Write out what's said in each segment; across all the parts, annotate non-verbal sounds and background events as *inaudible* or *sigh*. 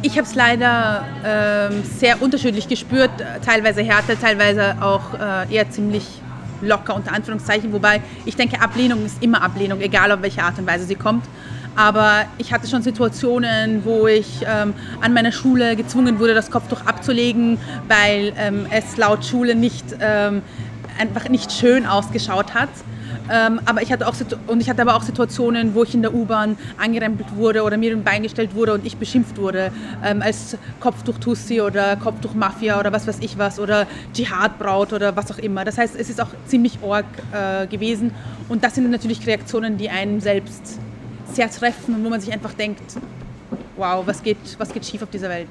Ich habe es leider ähm, sehr unterschiedlich gespürt, teilweise härter, teilweise auch äh, eher ziemlich locker unter Anführungszeichen, wobei ich denke, Ablehnung ist immer Ablehnung, egal auf welche Art und Weise sie kommt. Aber ich hatte schon Situationen, wo ich ähm, an meiner Schule gezwungen wurde, das Kopftuch abzulegen, weil ähm, es laut Schule nicht, ähm, einfach nicht schön ausgeschaut hat. Ähm, aber ich hatte auch und ich hatte aber auch Situationen, wo ich in der U-Bahn angerempelt wurde oder mir ein Bein gestellt wurde und ich beschimpft wurde ähm, als Kopftuch-Tussi oder Kopftuch-Mafia oder was weiß ich was oder Dschihad-Braut oder was auch immer. Das heißt, es ist auch ziemlich org äh, gewesen und das sind natürlich Reaktionen, die einen selbst sehr treffen und wo man sich einfach denkt, wow, was geht, was geht schief auf dieser Welt.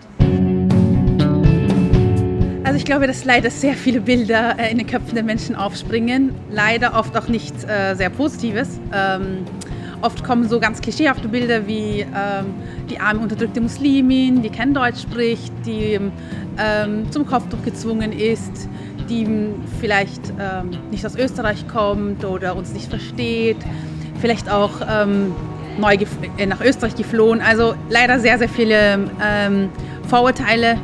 Also ich glaube, dass leider sehr viele Bilder äh, in den Köpfen der Menschen aufspringen. Leider oft auch nichts äh, sehr Positives. Ähm, oft kommen so ganz klischeehafte Bilder wie ähm, die arme unterdrückte Muslimin, die kein Deutsch spricht, die ähm, zum Kopftuch gezwungen ist, die vielleicht ähm, nicht aus Österreich kommt oder uns nicht versteht, vielleicht auch ähm, neu äh, nach Österreich geflohen. Also leider sehr, sehr viele ähm, Vorurteile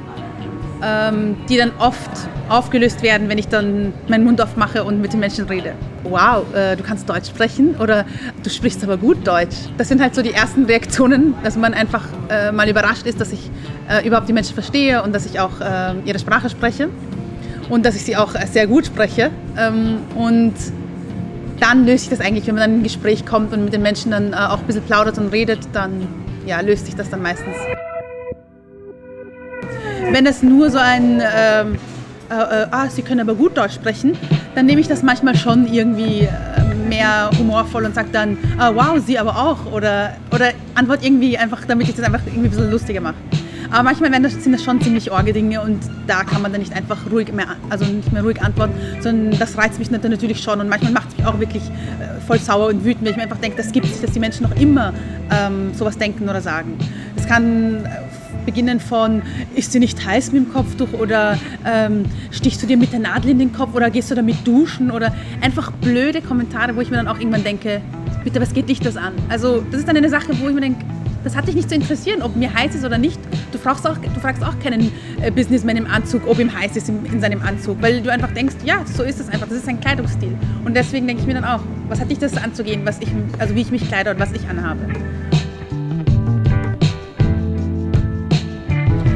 ähm, die dann oft aufgelöst werden, wenn ich dann meinen Mund aufmache und mit den Menschen rede. Wow, äh, du kannst Deutsch sprechen oder du sprichst aber gut Deutsch. Das sind halt so die ersten Reaktionen, dass man einfach äh, mal überrascht ist, dass ich äh, überhaupt die Menschen verstehe und dass ich auch äh, ihre Sprache spreche und dass ich sie auch sehr gut spreche. Ähm, und dann löst sich das eigentlich, wenn man dann in ein Gespräch kommt und mit den Menschen dann äh, auch ein bisschen plaudert und redet, dann ja, löst sich das dann meistens wenn es nur so ein, ähm, äh, äh, ah, Sie können aber gut Deutsch sprechen, dann nehme ich das manchmal schon irgendwie äh, mehr humorvoll und sage dann, ah, wow, Sie aber auch. Oder, oder antwort irgendwie einfach, damit ich das einfach irgendwie ein bisschen lustiger mache. Aber manchmal das, sind das schon ziemlich orge Dinge und da kann man dann nicht einfach ruhig mehr, also nicht mehr ruhig antworten, sondern das reizt mich natürlich schon und manchmal macht es mich auch wirklich äh, voll sauer und wütend, weil ich mir einfach denke, das gibt es, dass die Menschen noch immer ähm, sowas denken oder sagen. Es kann beginnen von, ist sie nicht heiß mit dem Kopftuch oder ähm, stichst du dir mit der Nadel in den Kopf oder gehst du damit duschen oder einfach blöde Kommentare, wo ich mir dann auch irgendwann denke, bitte, was geht dich das an? Also das ist dann eine Sache, wo ich mir denke, das hat dich nicht zu interessieren, ob mir heiß ist oder nicht. Du fragst auch, du fragst auch keinen äh, Businessman im Anzug, ob ihm heiß ist in, in seinem Anzug, weil du einfach denkst, ja, so ist es einfach, das ist ein Kleidungsstil. Und deswegen denke ich mir dann auch, was hat dich das anzugehen, was ich, also wie ich mich kleide und was ich anhabe.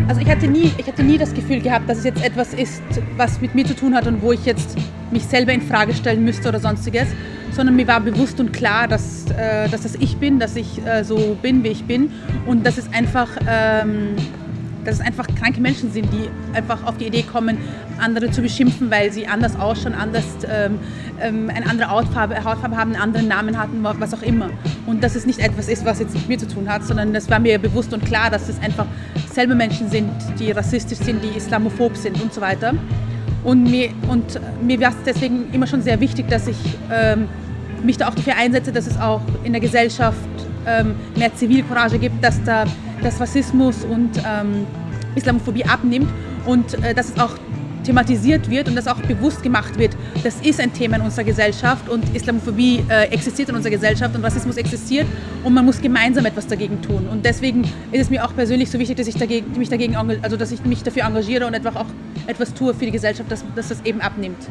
Also ich hatte, nie, ich hatte nie das Gefühl gehabt, dass es jetzt etwas ist, was mit mir zu tun hat und wo ich jetzt mich selber in Frage stellen müsste oder sonstiges, sondern mir war bewusst und klar, dass, äh, dass das ich bin, dass ich äh, so bin, wie ich bin und dass es einfach ähm, dass es einfach kranke Menschen sind, die einfach auf die Idee kommen, andere zu beschimpfen, weil sie anders ausschauen, anders ähm, ähm, eine andere Hautfarbe, Hautfarbe haben, einen anderen Namen hatten, was auch immer. Und dass es nicht etwas ist, was jetzt mit mir zu tun hat, sondern es war mir bewusst und klar, dass es einfach selber Menschen sind, die rassistisch sind, die islamophob sind und so weiter. Und mir, und mir war es deswegen immer schon sehr wichtig, dass ich ähm, mich da auch dafür einsetze, dass es auch in der Gesellschaft ähm, mehr Zivilcourage gibt, dass da dass Rassismus und ähm, Islamophobie abnimmt und äh, dass es auch thematisiert wird und dass auch bewusst gemacht wird, das ist ein Thema in unserer Gesellschaft und Islamophobie äh, existiert in unserer Gesellschaft und Rassismus existiert und man muss gemeinsam etwas dagegen tun. Und deswegen ist es mir auch persönlich so wichtig, dass ich, dagegen, mich, dagegen, also dass ich mich dafür engagiere und einfach auch etwas tue für die Gesellschaft, dass, dass das eben abnimmt.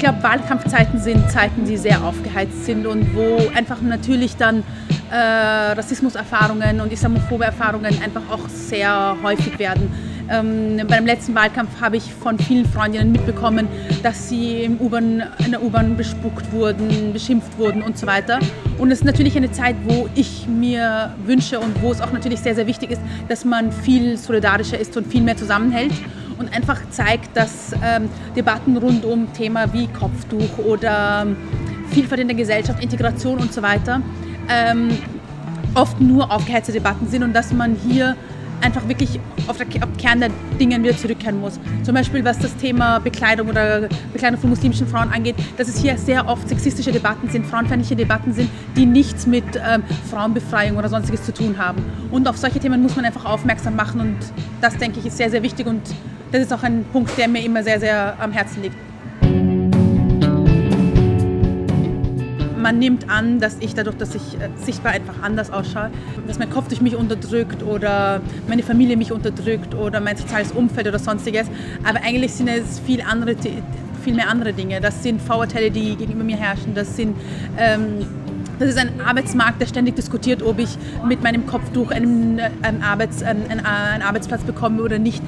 Glaube, Wahlkampfzeiten sind Zeiten, die sehr aufgeheizt sind und wo einfach natürlich dann äh, Rassismuserfahrungen und islamophobe Erfahrungen einfach auch sehr häufig werden. Ähm, beim letzten Wahlkampf habe ich von vielen Freundinnen mitbekommen, dass sie im in der U-Bahn bespuckt wurden, beschimpft wurden und so weiter. Und es ist natürlich eine Zeit, wo ich mir wünsche und wo es auch natürlich sehr, sehr wichtig ist, dass man viel solidarischer ist und viel mehr zusammenhält und einfach zeigt, dass ähm, Debatten rund um Thema wie Kopftuch oder ähm, Vielfalt in der Gesellschaft, Integration und so weiter ähm, oft nur aufgeheizte Debatten sind und dass man hier einfach wirklich auf auf Kern der Dinge wieder zurückkehren muss. Zum Beispiel was das Thema Bekleidung oder Bekleidung von muslimischen Frauen angeht, dass es hier sehr oft sexistische Debatten sind, frauenfeindliche Debatten sind, die nichts mit ähm, Frauenbefreiung oder sonstiges zu tun haben. Und auf solche Themen muss man einfach aufmerksam machen und das denke ich ist sehr, sehr wichtig und das ist auch ein Punkt, der mir immer sehr, sehr am Herzen liegt. man nimmt an, dass ich dadurch, dass ich äh, sichtbar einfach anders ausschaue, dass mein Kopf durch mich unterdrückt oder meine Familie mich unterdrückt oder mein soziales Umfeld oder sonstiges. Aber eigentlich sind es viel andere viel mehr andere Dinge. Das sind Vorurteile, die gegenüber mir herrschen. Das sind ähm, das ist ein Arbeitsmarkt, der ständig diskutiert, ob ich mit meinem Kopftuch einen, einen, Arbeits, einen, einen Arbeitsplatz bekomme oder nicht.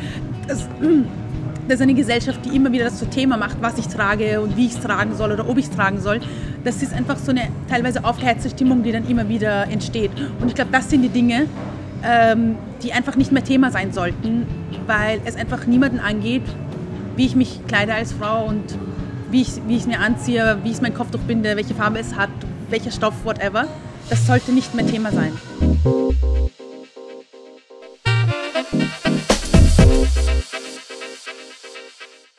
Das, *clears throat* das ist eine Gesellschaft, die immer wieder das zum Thema macht, was ich trage und wie ich es tragen soll oder ob ich es tragen soll. Das ist einfach so eine teilweise aufgeheizte Stimmung, die dann immer wieder entsteht. Und ich glaube, das sind die Dinge, ähm, die einfach nicht mehr Thema sein sollten, weil es einfach niemanden angeht, wie ich mich kleide als Frau und wie ich, wie ich mir anziehe, wie ich mein Kopftuch binde, welche Farbe es hat, welcher Stoff, whatever. Das sollte nicht mehr Thema sein.